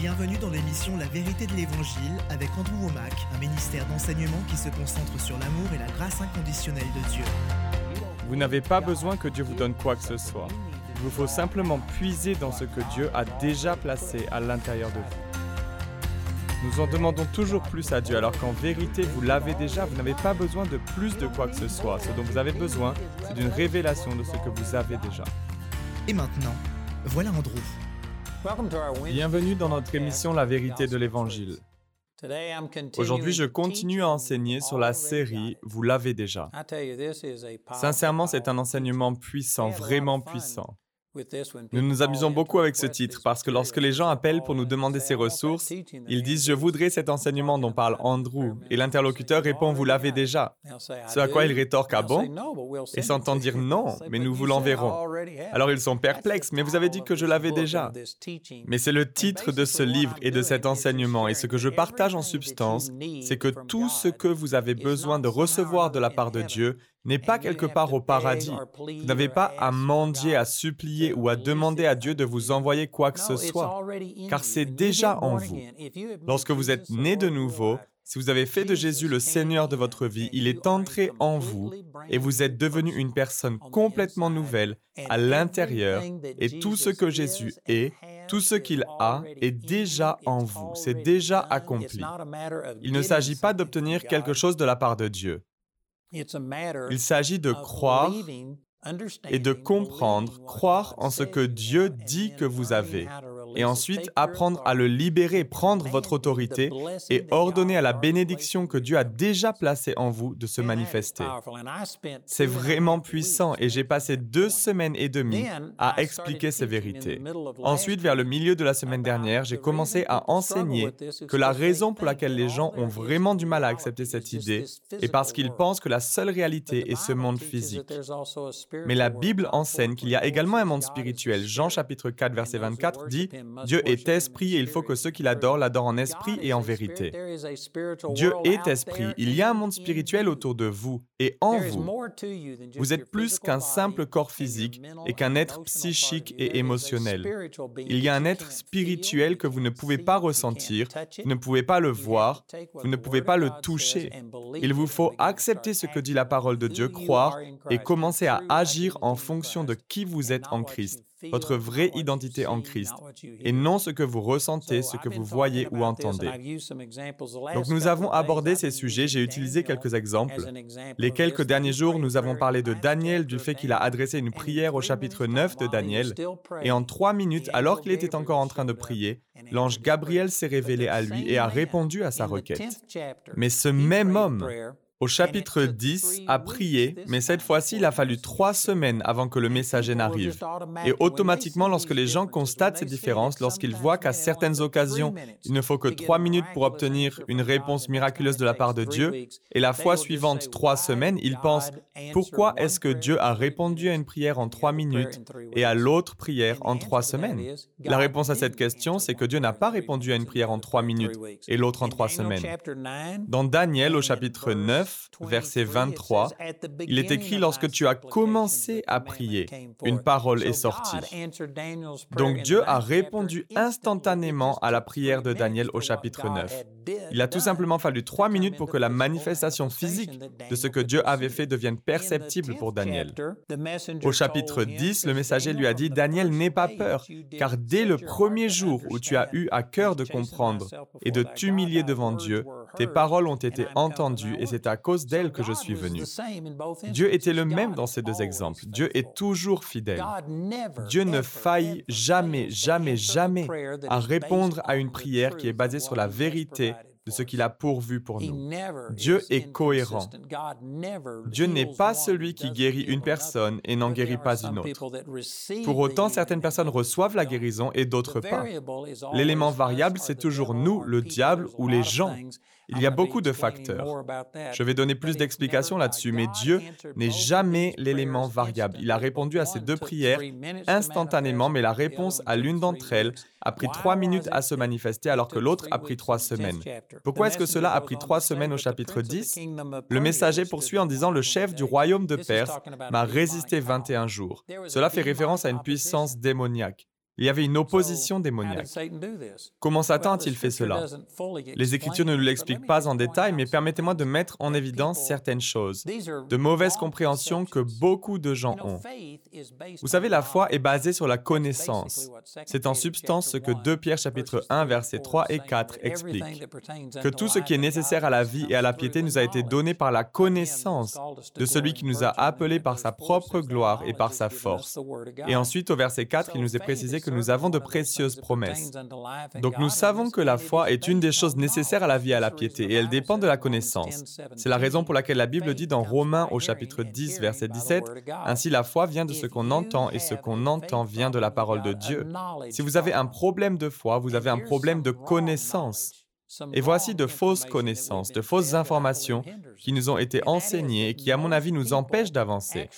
Bienvenue dans l'émission La vérité de l'Évangile avec Andrew Womack, un ministère d'enseignement qui se concentre sur l'amour et la grâce inconditionnelle de Dieu. Vous n'avez pas besoin que Dieu vous donne quoi que ce soit. Il vous faut simplement puiser dans ce que Dieu a déjà placé à l'intérieur de vous. Nous en demandons toujours plus à Dieu, alors qu'en vérité, vous l'avez déjà, vous n'avez pas besoin de plus de quoi que ce soit. Ce dont vous avez besoin, c'est d'une révélation de ce que vous avez déjà. Et maintenant, voilà Andrew. Bienvenue dans notre émission La vérité de l'Évangile. Aujourd'hui, je continue à enseigner sur la série Vous l'avez déjà. Sincèrement, c'est un enseignement puissant, vraiment puissant. Nous nous amusons beaucoup avec ce titre parce que lorsque les gens appellent pour nous demander ces ressources, ils disent ⁇ Je voudrais cet enseignement dont parle Andrew ⁇ et l'interlocuteur répond ⁇ Vous l'avez déjà ⁇ Ce à quoi il rétorque ⁇ Ah bon ?⁇ et s'entend dire ⁇ Non, mais nous vous l'enverrons. Alors ils sont perplexes, mais vous avez dit que je l'avais déjà. Mais c'est le titre de ce livre et de cet enseignement, et ce que je partage en substance, c'est que tout ce que vous avez besoin de recevoir de la part de Dieu n'est pas quelque part au paradis. Vous n'avez pas à mendier, à supplier ou à demander à Dieu de vous envoyer quoi que ce soit, car c'est déjà en vous. Lorsque vous êtes né de nouveau, si vous avez fait de Jésus le Seigneur de votre vie, il est entré en vous et vous êtes devenu une personne complètement nouvelle à l'intérieur. et tout ce que Jésus est, tout ce qu'il a est déjà en vous, c'est déjà accompli. Il ne s'agit pas d'obtenir quelque chose de la part de Dieu. Il s'agit de croire et de comprendre, croire en ce que Dieu dit que vous avez, et ensuite apprendre à le libérer, prendre votre autorité et ordonner à la bénédiction que Dieu a déjà placée en vous de se manifester. C'est vraiment puissant et j'ai passé deux semaines et demie à expliquer ces vérités. Ensuite, vers le milieu de la semaine dernière, j'ai commencé à enseigner que la raison pour laquelle les gens ont vraiment du mal à accepter cette idée est parce qu'ils pensent que la seule réalité est ce monde physique. Mais la Bible enseigne qu'il y a également un monde spirituel. Jean chapitre 4 verset 24 dit Dieu est esprit et il faut que ceux qui l'adorent l'adorent en esprit et en vérité. Dieu est esprit. Il y a un monde spirituel autour de vous et en vous. Vous êtes plus qu'un simple corps physique et qu'un être psychique et émotionnel. Il y a un être spirituel que vous ne pouvez pas ressentir, vous ne pouvez pas le voir, vous ne pouvez pas le toucher. Il vous faut accepter ce que dit la parole de Dieu, croire et commencer à agir en fonction de qui vous êtes en Christ votre vraie identité en Christ, et non ce que vous ressentez, ce que vous voyez ou entendez. Donc nous avons abordé ces sujets, j'ai utilisé quelques exemples. Les quelques derniers jours, nous avons parlé de Daniel, du fait qu'il a adressé une prière au chapitre 9 de Daniel, et en trois minutes, alors qu'il était encore en train de prier, l'ange Gabriel s'est révélé à lui et a répondu à sa requête. Mais ce même homme au chapitre 10, a prié, mais cette fois-ci, il a fallu trois semaines avant que le messager n'arrive. Et automatiquement, lorsque les gens constatent ces différences, lorsqu'ils voient qu'à certaines occasions, il ne faut que trois minutes pour obtenir une réponse miraculeuse de la part de Dieu, et la fois suivante, trois semaines, ils pensent, pourquoi est-ce que Dieu a répondu à une prière en trois minutes et à l'autre prière en trois semaines? La réponse à cette question, c'est que Dieu n'a pas répondu à une prière en trois minutes et l'autre en trois semaines. Dans Daniel, au chapitre 9, verset 23, il est écrit lorsque tu as commencé à prier, une parole est sortie. Donc Dieu a répondu instantanément à la prière de Daniel au chapitre 9. Il a tout simplement fallu trois minutes pour que la manifestation physique de ce que Dieu avait fait devienne perceptible pour Daniel. Au chapitre 10, le messager lui a dit, Daniel, n'aie pas peur, car dès le premier jour où tu as eu à cœur de comprendre et de t'humilier devant Dieu, tes paroles ont été entendues et c'est à cause d'elles que je suis venu. Dieu était le même dans ces deux exemples. Dieu est toujours fidèle. Dieu ne faillit jamais, jamais, jamais à répondre à une prière qui est basée sur la vérité de ce qu'il a pourvu pour nous. Dieu est cohérent. Dieu n'est pas celui qui guérit une personne et n'en guérit pas une autre. Pour autant, certaines personnes reçoivent la guérison et d'autres pas. L'élément variable, c'est toujours nous, le diable ou les gens. Il y a beaucoup de facteurs. Je vais donner plus d'explications là-dessus, mais Dieu n'est jamais l'élément variable. Il a répondu à ces deux prières instantanément, mais la réponse à l'une d'entre elles a pris trois minutes à se manifester alors que l'autre a pris trois semaines. Pourquoi est-ce que cela a pris trois semaines au chapitre 10 Le messager poursuit en disant Le chef du royaume de Perse m'a résisté 21 jours. Cela fait référence à une puissance démoniaque. Il y avait une opposition démoniaque. Comment Satan a-t-il fait cela Les Écritures ne nous l'expliquent pas en détail, mais permettez-moi de mettre en évidence certaines choses, de mauvaises compréhensions que beaucoup de gens ont. Vous savez, la foi est basée sur la connaissance. C'est en substance ce que 2 Pierre chapitre 1 versets 3 et 4 explique. Que tout ce qui est nécessaire à la vie et à la piété nous a été donné par la connaissance de celui qui nous a appelés par sa propre gloire et par sa force. Et ensuite, au verset 4, il nous est précisé que nous avons de précieuses promesses. Donc nous savons que la foi est une des choses nécessaires à la vie et à la piété, et elle dépend de la connaissance. C'est la raison pour laquelle la Bible dit dans Romains au chapitre 10, verset 17, Ainsi la foi vient de ce qu'on entend, et ce qu'on entend vient de la parole de Dieu. Si vous avez un problème de foi, vous avez un problème de connaissance. Et voici de fausses connaissances, de fausses informations qui nous ont été enseignées et qui, à mon avis, nous empêchent d'avancer.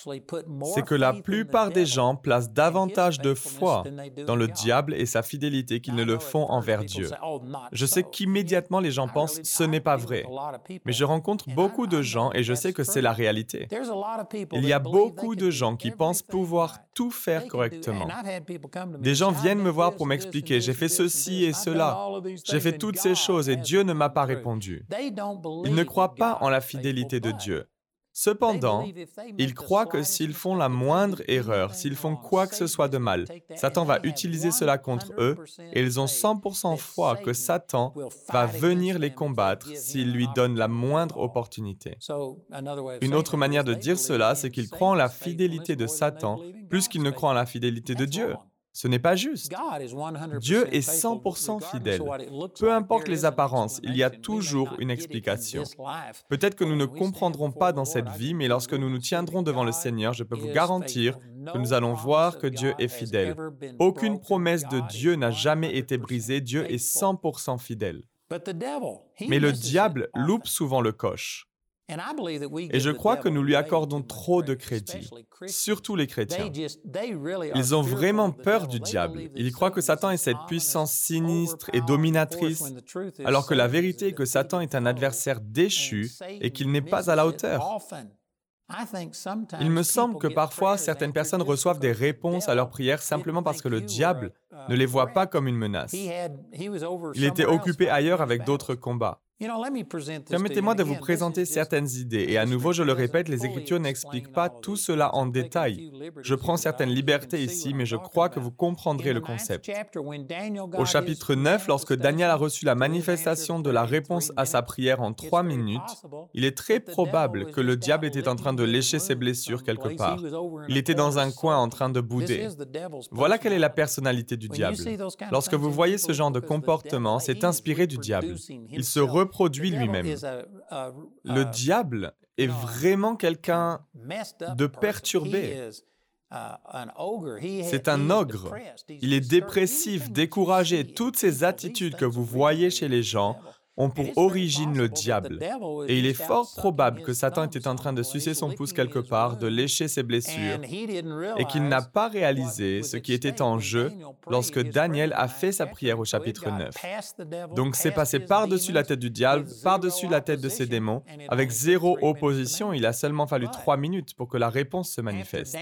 C'est que la plupart des gens placent davantage de foi dans le diable et sa fidélité qu'ils ne le font envers Dieu. Je sais qu'immédiatement les gens pensent ce n'est pas vrai, mais je rencontre beaucoup de gens et je sais que c'est la réalité. Il y a beaucoup de gens qui pensent pouvoir tout faire correctement. Des gens viennent me voir pour m'expliquer, j'ai fait ceci et cela, j'ai fait toutes ces choses et Dieu ne m'a pas répondu. Ils ne croient pas en la fidélité de Dieu. Cependant, ils croient que s'ils font la moindre erreur, s'ils font quoi que ce soit de mal, Satan va utiliser cela contre eux et ils ont 100% foi que Satan va venir les combattre s'ils lui donnent la moindre opportunité. Une autre manière de dire cela, c'est qu'ils croient en la fidélité de Satan plus qu'ils ne croient en la fidélité de Dieu. Ce n'est pas juste. Dieu est 100% fidèle. Peu importe les apparences, il y a toujours une explication. Peut-être que nous ne comprendrons pas dans cette vie, mais lorsque nous nous tiendrons devant le Seigneur, je peux vous garantir que nous allons voir que Dieu est fidèle. Aucune promesse de Dieu n'a jamais été brisée. Dieu est 100% fidèle. Mais le diable loupe souvent le coche. Et je crois que nous lui accordons trop de crédit, surtout les chrétiens. Ils ont vraiment peur du diable. Ils croient que Satan est cette puissance sinistre et dominatrice, alors que la vérité est que Satan est un adversaire déchu et qu'il n'est pas à la hauteur. Il me semble que parfois certaines personnes reçoivent des réponses à leurs prières simplement parce que le diable ne les voit pas comme une menace. Il était occupé ailleurs avec d'autres combats. Permettez-moi de vous présenter certaines idées, et à nouveau, je le répète, les Écritures n'expliquent pas tout cela en détail. Je prends certaines libertés ici, mais je crois que vous comprendrez le concept. Au chapitre 9, lorsque Daniel a reçu la manifestation de la réponse à sa prière en trois minutes, il est très probable que le diable était en train de lécher ses blessures quelque part. Il était dans un coin en train de bouder. Voilà quelle est la personnalité du diable. Lorsque vous voyez ce genre de comportement, c'est inspiré du diable. Il se lui-même. Le diable est vraiment quelqu'un de perturbé. C'est un ogre. Il est dépressif, découragé. Toutes ces attitudes que vous voyez chez les gens ont pour origine le diable. Et il est fort probable que Satan était en train de sucer son pouce quelque part, de lécher ses blessures, et qu'il n'a pas réalisé ce qui était en jeu lorsque Daniel a fait sa prière au chapitre 9. Donc c'est passé par-dessus la tête du diable, par-dessus la tête de ses démons, avec zéro opposition. Il a seulement fallu trois minutes pour que la réponse se manifeste.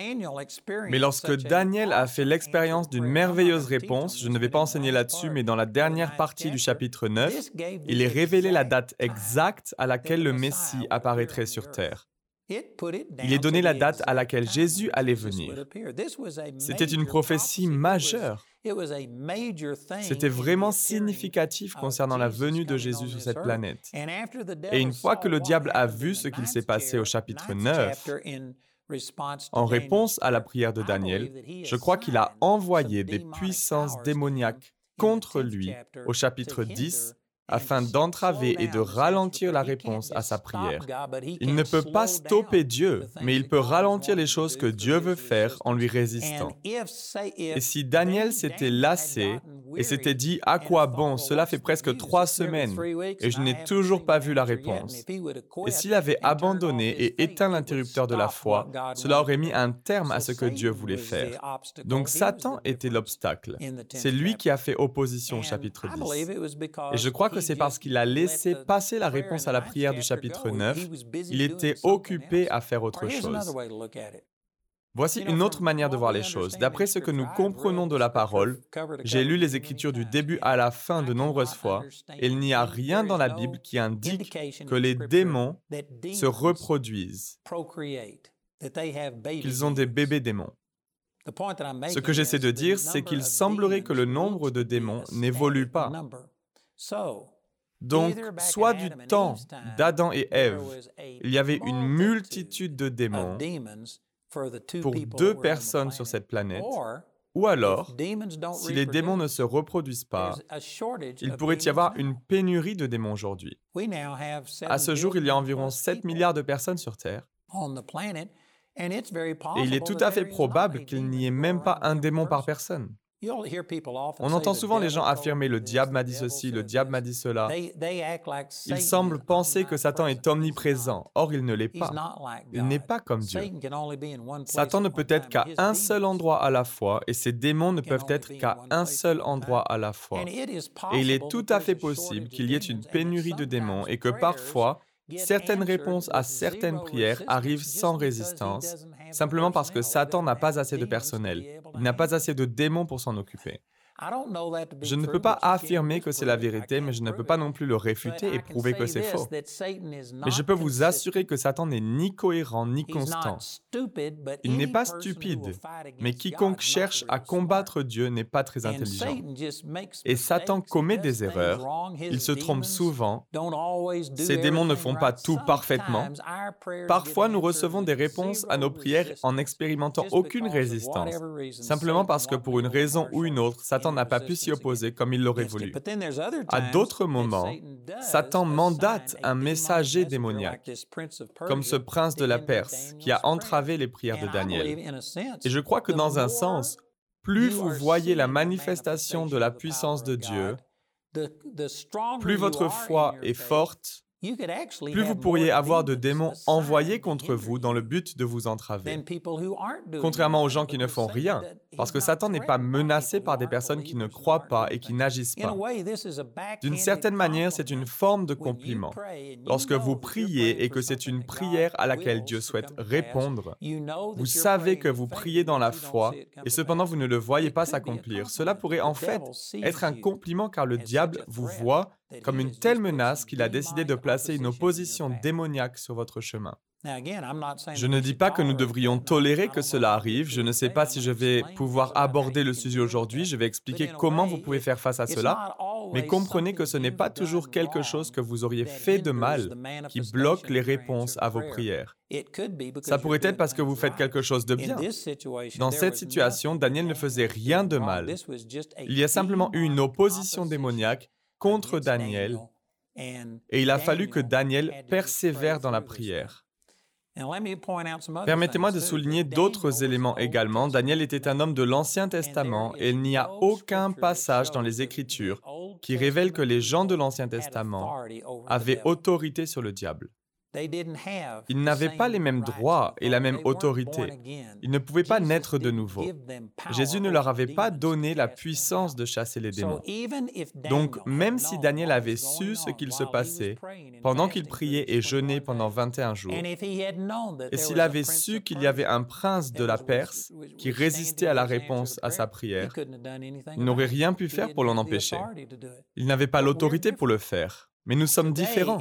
Mais lorsque Daniel a fait l'expérience d'une merveilleuse réponse, je ne vais pas enseigner là-dessus, mais dans la dernière partie du chapitre 9, il est révélé la date exacte à laquelle le Messie apparaîtrait sur terre. Il est donné la date à laquelle Jésus allait venir. C'était une prophétie majeure. C'était vraiment significatif concernant la venue de Jésus sur cette planète. Et une fois que le diable a vu ce qu'il s'est passé au chapitre 9, en réponse à la prière de Daniel, je crois qu'il a envoyé des puissances démoniaques contre lui au chapitre 10 afin d'entraver et de ralentir la réponse à sa prière. Il ne peut pas stopper Dieu, mais il peut ralentir les choses que Dieu veut faire en lui résistant. Et si Daniel s'était lassé et s'était dit, à quoi bon, cela fait presque trois semaines et je n'ai toujours pas vu la réponse. Et s'il avait abandonné et éteint l'interrupteur de la foi, cela aurait mis un terme à ce que Dieu voulait faire. Donc Satan était l'obstacle. C'est lui qui a fait opposition au chapitre 10. Et je crois que c'est parce qu'il a laissé passer la réponse à la prière du chapitre 9. Il était occupé à faire autre chose. Voici une autre manière de voir les choses. D'après ce que nous comprenons de la parole, j'ai lu les Écritures du début à la fin de nombreuses fois, et il n'y a rien dans la Bible qui indique que les démons se reproduisent, qu'ils ont des bébés démons. Ce que j'essaie de dire, c'est qu'il semblerait que le nombre de démons n'évolue pas. Donc, soit du temps d'Adam et Ève, il y avait une multitude de démons pour deux personnes sur cette planète, ou alors, si les démons ne se reproduisent pas, il pourrait y avoir une pénurie de démons aujourd'hui. À ce jour, il y a environ 7 milliards de personnes sur Terre. Et il est tout à fait probable qu'il n'y ait même pas un démon par personne. On entend souvent les gens affirmer le diable m'a dit ceci, le diable m'a dit cela. Ils semblent penser que Satan est omniprésent. Or, il ne l'est pas. Il n'est pas comme Dieu. Satan ne peut être qu'à un seul endroit à la fois et ses démons ne peuvent être qu'à un seul endroit à la fois. Et il est tout à fait possible qu'il y ait une pénurie de démons et que parfois, Certaines réponses à certaines prières arrivent sans résistance, simplement parce que Satan n'a pas assez de personnel, il n'a pas assez de démons pour s'en occuper. Je ne peux pas affirmer que c'est la vérité, mais je ne peux pas non plus le réfuter et prouver que c'est faux. Mais je peux vous assurer que Satan n'est ni cohérent ni constant. Il n'est pas stupide, mais quiconque cherche à combattre Dieu n'est pas très intelligent. Et Satan commet des erreurs, il se trompe souvent, ses démons ne font pas tout parfaitement. Parfois, nous recevons des réponses à nos prières en n'expérimentant aucune résistance, simplement parce que pour une raison ou une autre, Satan n'a pas pu s'y opposer comme il l'aurait voulu. À d'autres moments, Satan mandate un messager démoniaque, comme ce prince de la Perse qui a entravé les prières de Daniel. Et je crois que dans un sens, plus vous voyez la manifestation de la puissance de Dieu, plus votre foi est forte, plus vous pourriez avoir de démons envoyés contre vous dans le but de vous entraver. Contrairement aux gens qui ne font rien, parce que Satan n'est pas menacé par des personnes qui ne croient pas et qui n'agissent pas. D'une certaine manière, c'est une forme de compliment. Lorsque vous priez et que c'est une prière à laquelle Dieu souhaite répondre, vous savez que vous priez dans la foi et cependant vous ne le voyez pas s'accomplir. Cela pourrait en fait être un compliment car le diable vous voit comme une telle menace qu'il a décidé de placer une opposition démoniaque sur votre chemin. Je ne dis pas que nous devrions tolérer que cela arrive. Je ne sais pas si je vais pouvoir aborder le sujet aujourd'hui. Je vais expliquer comment vous pouvez faire face à cela. Mais comprenez que ce n'est pas toujours quelque chose que vous auriez fait de mal qui bloque les réponses à vos prières. Ça pourrait être parce que vous faites quelque chose de bien. Dans cette situation, Daniel ne faisait rien de mal. Il y a simplement eu une opposition démoniaque contre Daniel et il a fallu que Daniel persévère dans la prière. Permettez-moi de souligner d'autres éléments également. Daniel était un homme de l'Ancien Testament et il n'y a aucun passage dans les Écritures qui révèle que les gens de l'Ancien Testament avaient autorité sur le diable. Ils n'avaient pas les mêmes droits et la même autorité. Ils ne pouvaient pas naître de nouveau. Jésus ne leur avait pas donné la puissance de chasser les démons. Donc, même si Daniel avait su ce qu'il se passait pendant qu'il priait et jeûnait pendant 21 jours, et s'il avait su qu'il y avait un prince de la Perse qui résistait à la réponse à sa prière, il n'aurait rien pu faire pour l'en empêcher. Il n'avait pas l'autorité pour le faire. Mais nous sommes différents.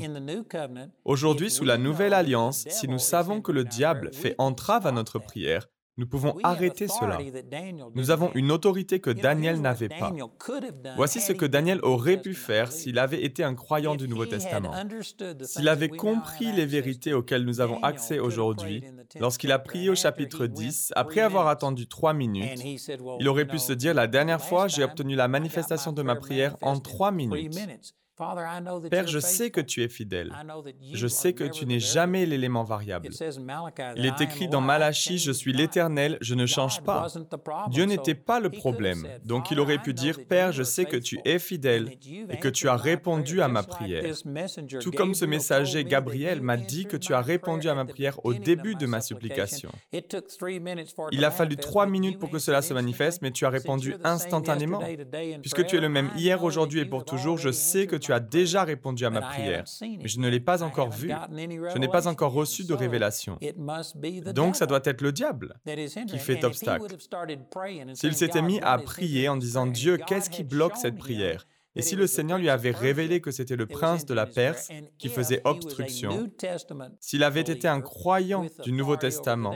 Aujourd'hui, sous la nouvelle alliance, si nous savons que le diable fait entrave à notre prière, nous pouvons arrêter cela. Nous avons une autorité que Daniel n'avait pas. Voici ce que Daniel aurait pu faire s'il avait été un croyant du Nouveau Testament. S'il avait compris les vérités auxquelles nous avons accès aujourd'hui, lorsqu'il a prié au chapitre 10, après avoir attendu trois minutes, il aurait pu se dire, la dernière fois, j'ai obtenu la manifestation de ma prière en trois minutes. Père, je sais que tu es fidèle. Je sais que tu n'es jamais l'élément variable. Il est écrit dans Malachie, je suis l'Éternel, je ne change pas. Dieu n'était pas le problème. Donc il aurait pu dire, Père, je sais que tu es fidèle et que tu as répondu à ma prière. Tout comme ce messager Gabriel m'a dit que tu as répondu à ma prière au début de ma supplication. Il a fallu trois minutes pour que cela se manifeste, mais tu as répondu instantanément. Puisque tu es le même hier, aujourd'hui et pour toujours, je sais que tu tu as déjà répondu à ma prière, mais je ne l'ai pas encore vu. Je n'ai pas encore reçu de révélation. Donc ça doit être le diable qui fait obstacle. S'il s'était mis à prier en disant Dieu, qu'est-ce qui bloque cette prière? Et si le Seigneur lui avait révélé que c'était le prince de la Perse qui faisait obstruction, s'il avait été un croyant du Nouveau Testament,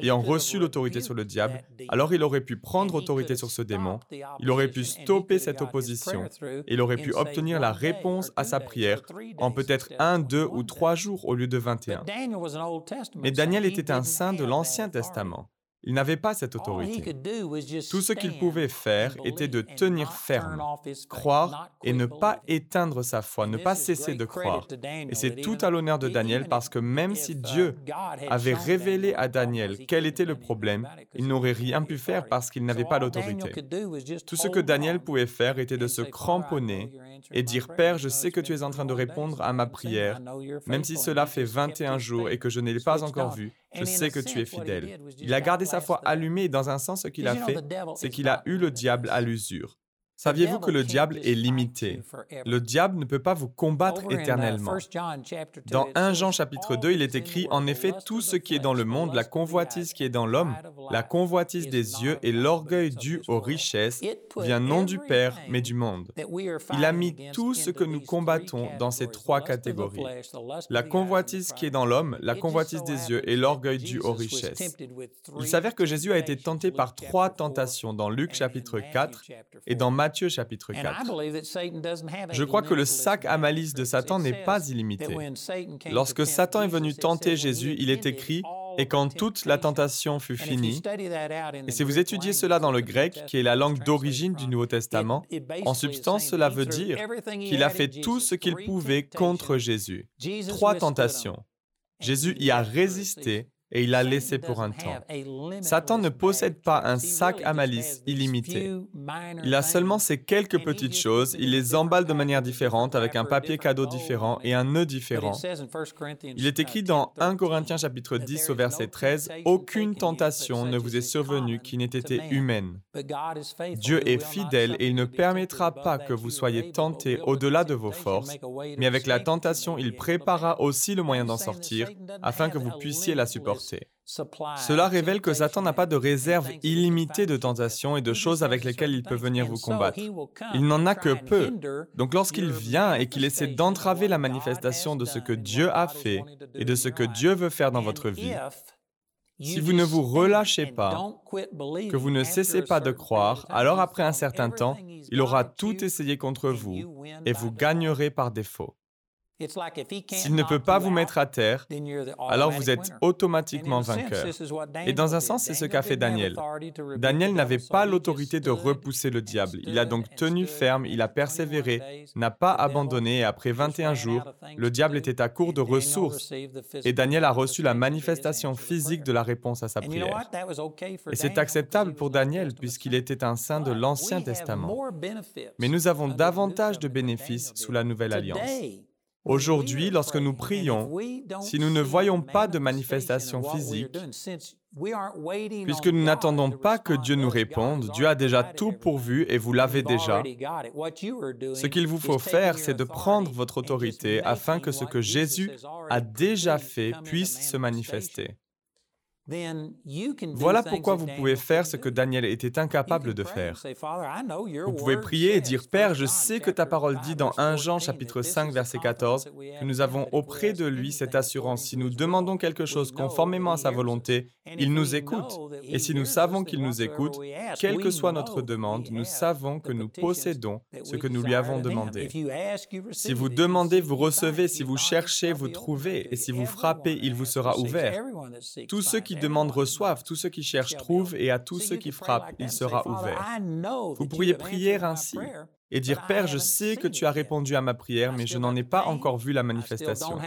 ayant reçu l'autorité sur le diable, alors il aurait pu prendre autorité sur ce démon, il aurait pu stopper cette opposition, et il aurait pu obtenir la réponse à sa prière en peut-être un, deux ou trois jours au lieu de 21. Mais Daniel était un saint de l'Ancien Testament. Il n'avait pas cette autorité. Tout ce qu'il pouvait faire était de tenir ferme, croire et ne pas éteindre sa foi, ne pas cesser de croire. Et c'est tout à l'honneur de Daniel parce que même si uh, Dieu avait révélé à Daniel quel était le problème, il n'aurait rien pu faire parce qu'il n'avait pas l'autorité. Tout ce que Daniel pouvait faire était de se cramponner et dire, Père, je sais que tu es en train de répondre à ma prière, même si cela fait 21 jours et que je ne l'ai pas encore vu je sais que tu es fidèle. Il a gardé sa foi allumée et dans un sens, ce qu'il a fait, c'est qu'il a eu le diable à l'usure. Saviez-vous que le diable est limité? Le diable ne peut pas vous combattre uh, éternellement. Dans 1 Jean chapitre 2, il est écrit, En effet, tout ce qui est dans le monde, la convoitise qui est dans l'homme, la convoitise des yeux et l'orgueil dû aux richesses, vient non du Père, mais du monde. Il a mis tout ce que nous combattons dans ces trois catégories. La convoitise qui est dans l'homme, la convoitise des yeux et l'orgueil dû aux richesses. Il s'avère que Jésus a été tenté par trois tentations dans Luc chapitre 4 et dans Matthieu Matthieu chapitre 4. Je crois que le sac à malice de Satan n'est pas illimité. Lorsque Satan est venu tenter Jésus, il est écrit et quand toute la tentation fut finie, et si vous étudiez cela dans le grec, qui est la langue d'origine du Nouveau Testament, en substance, cela veut dire qu'il a fait tout ce qu'il pouvait contre Jésus. Trois tentations. Jésus y a résisté et il l'a laissé pour un temps. Satan ne possède pas un sac à malice illimité. Il a seulement ces quelques petites choses, il les emballe de manière différente avec un papier cadeau différent et un nœud différent. Il est écrit dans 1 Corinthiens chapitre 10 au verset 13, Aucune tentation ne vous est survenue qui n'ait été humaine. Dieu est fidèle et il ne permettra pas que vous soyez tentés au-delà de vos forces, mais avec la tentation, il préparera aussi le moyen d'en sortir afin que vous puissiez la supporter. Cela révèle que Satan n'a pas de réserve illimitée de tentations et de choses avec lesquelles il peut venir vous combattre. Il n'en a que peu. Donc lorsqu'il vient et qu'il essaie d'entraver la manifestation de ce que Dieu a fait et de ce que Dieu veut faire dans votre vie, si vous ne vous relâchez pas, que vous ne cessez pas de croire, alors après un certain temps, il aura tout essayé contre vous et vous gagnerez par défaut. S'il ne peut pas vous mettre à terre, alors vous êtes automatiquement vainqueur. Et dans un sens, c'est ce qu'a fait Daniel. Daniel n'avait pas l'autorité de repousser le diable. Il a donc tenu ferme, il a persévéré, n'a pas abandonné, et après 21 jours, le diable était à court de ressources. Et Daniel a reçu la manifestation physique de la réponse à sa prière. Et c'est acceptable pour Daniel puisqu'il était un saint de l'Ancien Testament. Mais nous avons davantage de bénéfices sous la Nouvelle Alliance. Aujourd'hui, lorsque nous prions, si nous ne voyons pas de manifestation physique, puisque nous n'attendons pas que Dieu nous réponde, Dieu a déjà tout pourvu et vous l'avez déjà. Ce qu'il vous faut faire, c'est de prendre votre autorité afin que ce que Jésus a déjà fait puisse se manifester. Voilà pourquoi vous pouvez faire ce que Daniel était incapable de faire. Vous pouvez prier et dire, Père, je sais que ta parole dit dans 1 Jean chapitre 5 verset 14 que nous avons auprès de lui cette assurance. Si nous demandons quelque chose conformément à sa volonté, il nous écoute. Et si nous savons qu'il nous écoute, quelle que soit notre demande, nous savons que nous possédons ce que nous lui avons demandé. Si vous demandez, vous recevez. Si vous cherchez, vous trouvez. Et si vous frappez, il vous sera ouvert. Tous ceux qui demandent reçoivent, tous ceux qui cherchent trouvent, et à tous ceux qui frappent, il sera ouvert. Vous pourriez prier ainsi et dire, Père, je sais que tu as répondu à ma prière, mais je n'en ai pas encore vu la manifestation.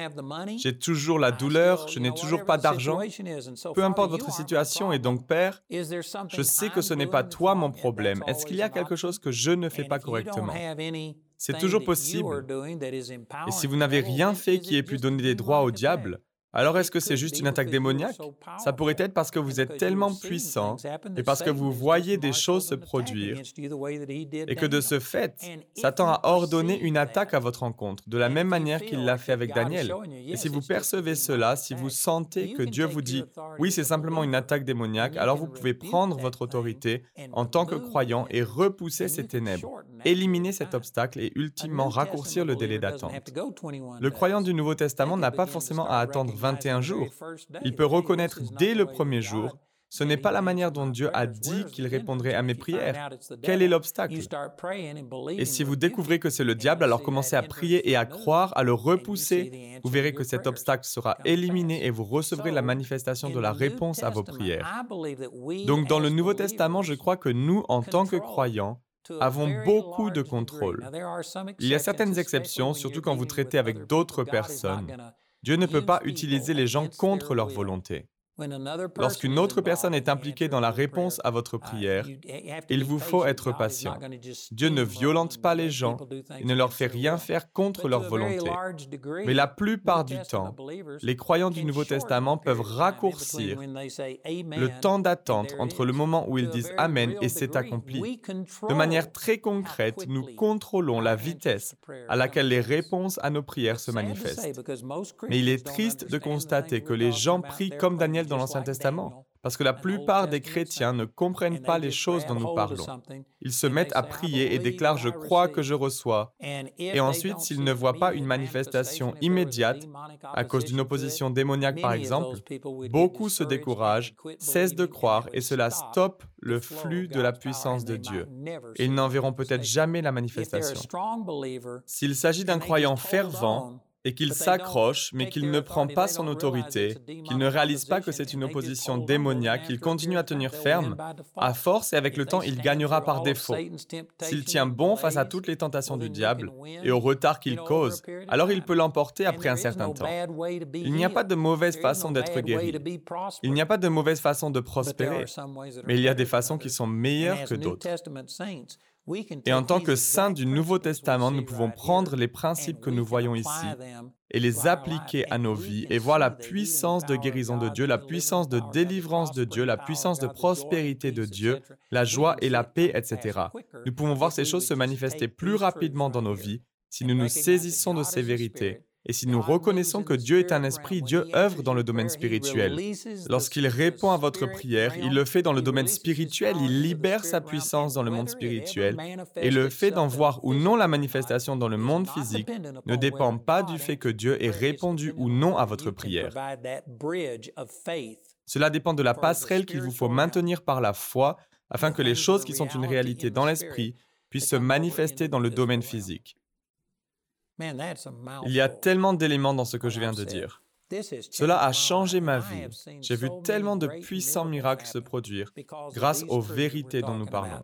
J'ai toujours la douleur, je n'ai toujours pas d'argent. Peu importe votre situation, et donc, Père, je sais que ce n'est pas toi mon problème. Est-ce qu'il y a quelque chose que je ne fais pas correctement? C'est toujours possible. Et si vous n'avez rien fait qui ait pu donner des droits au diable, Alors est-ce que c'est juste une attaque démoniaque? Ça pourrait être parce que vous êtes tellement puissant et parce que vous voyez des choses se produire et que de ce fait, Satan a ordonné une attaque à votre rencontre, de la même manière qu'il l'a fait avec Daniel. Et si vous percevez cela, si vous sentez que Dieu vous dit, oui, c'est simplement une attaque démoniaque, alors vous pouvez prendre votre autorité en tant que croyant et repousser ces ténèbres, éliminer cet obstacle et ultimement raccourcir le délai d'attente. Le croyant du Nouveau Testament n'a pas forcément à attendre 21 jours. Il peut reconnaître dès le premier jour ce n'est pas la manière dont Dieu a dit qu'il répondrait à mes prières. Quel est l'obstacle? Et si vous découvrez que c'est le diable, alors commencez à prier et à croire, à le repousser. Vous verrez que cet obstacle sera éliminé et vous recevrez la manifestation de la réponse à vos prières. Donc dans le Nouveau Testament, je crois que nous, en tant que croyants, avons beaucoup de contrôle. Il y a certaines exceptions, surtout quand vous traitez avec d'autres personnes. Dieu ne peut pas utiliser les gens contre leur volonté. Lorsqu'une autre personne est impliquée dans la réponse à votre uh, prière, il vous faut être patient. Dieu ne violente pas les gens et ne leur fait rien faire contre leur volonté. Mais la plupart du temps, les croyants du Nouveau Testament peuvent raccourcir le temps d'attente entre le moment où ils disent Amen et c'est accompli. De manière très concrète, nous contrôlons la vitesse à laquelle les réponses à nos prières se manifestent. Mais il est triste de constater que les gens prient comme Daniel dans l'Ancien Testament, parce que la plupart des chrétiens ne comprennent pas les choses dont nous parlons. Ils se mettent à prier et déclarent ⁇ Je crois que je reçois ⁇ Et ensuite, s'ils ne voient pas une manifestation immédiate, à cause d'une opposition démoniaque par exemple, beaucoup se découragent, cessent de croire et cela stoppe le flux de la puissance de Dieu. Et ils n'en verront peut-être jamais la manifestation. S'il s'agit d'un croyant fervent, et qu'il s'accroche, mais qu'il ne prend pas son autorité, qu'il ne réalise pas que c'est une opposition démoniaque, qu'il continue à tenir ferme, à force et avec le temps, il gagnera par défaut. S'il tient bon face à toutes les tentations du diable et au retard qu'il cause, alors il peut l'emporter après un certain temps. Il n'y a pas de mauvaise façon d'être guéri. Il n'y a pas de mauvaise façon de prospérer, mais il y a des façons qui sont meilleures que d'autres. Et en tant que saints du Nouveau Testament, nous pouvons prendre les principes que nous voyons ici et les appliquer à nos vies. et voir la puissance de guérison de Dieu, la puissance de délivrance de Dieu, la puissance de prospérité de Dieu, la joie et la paix, etc. Nous pouvons voir ces choses se manifester plus rapidement dans nos vies si nous nous saisissons de ces vérités et si nous reconnaissons que Dieu est un esprit, Dieu œuvre dans le domaine spirituel. Lorsqu'il répond à votre prière, il le fait dans le domaine spirituel, il libère sa puissance dans le monde spirituel. Et le fait d'en voir ou non la manifestation dans le monde physique ne dépend pas du fait que Dieu ait répondu ou non à votre prière. Cela dépend de la passerelle qu'il vous faut maintenir par la foi afin que les choses qui sont une réalité dans l'esprit puissent se manifester dans le domaine physique. Il y a tellement d'éléments dans ce que je viens de dire. Cela a changé ma vie. J'ai vu tellement de puissants miracles se produire grâce aux vérités dont nous parlons.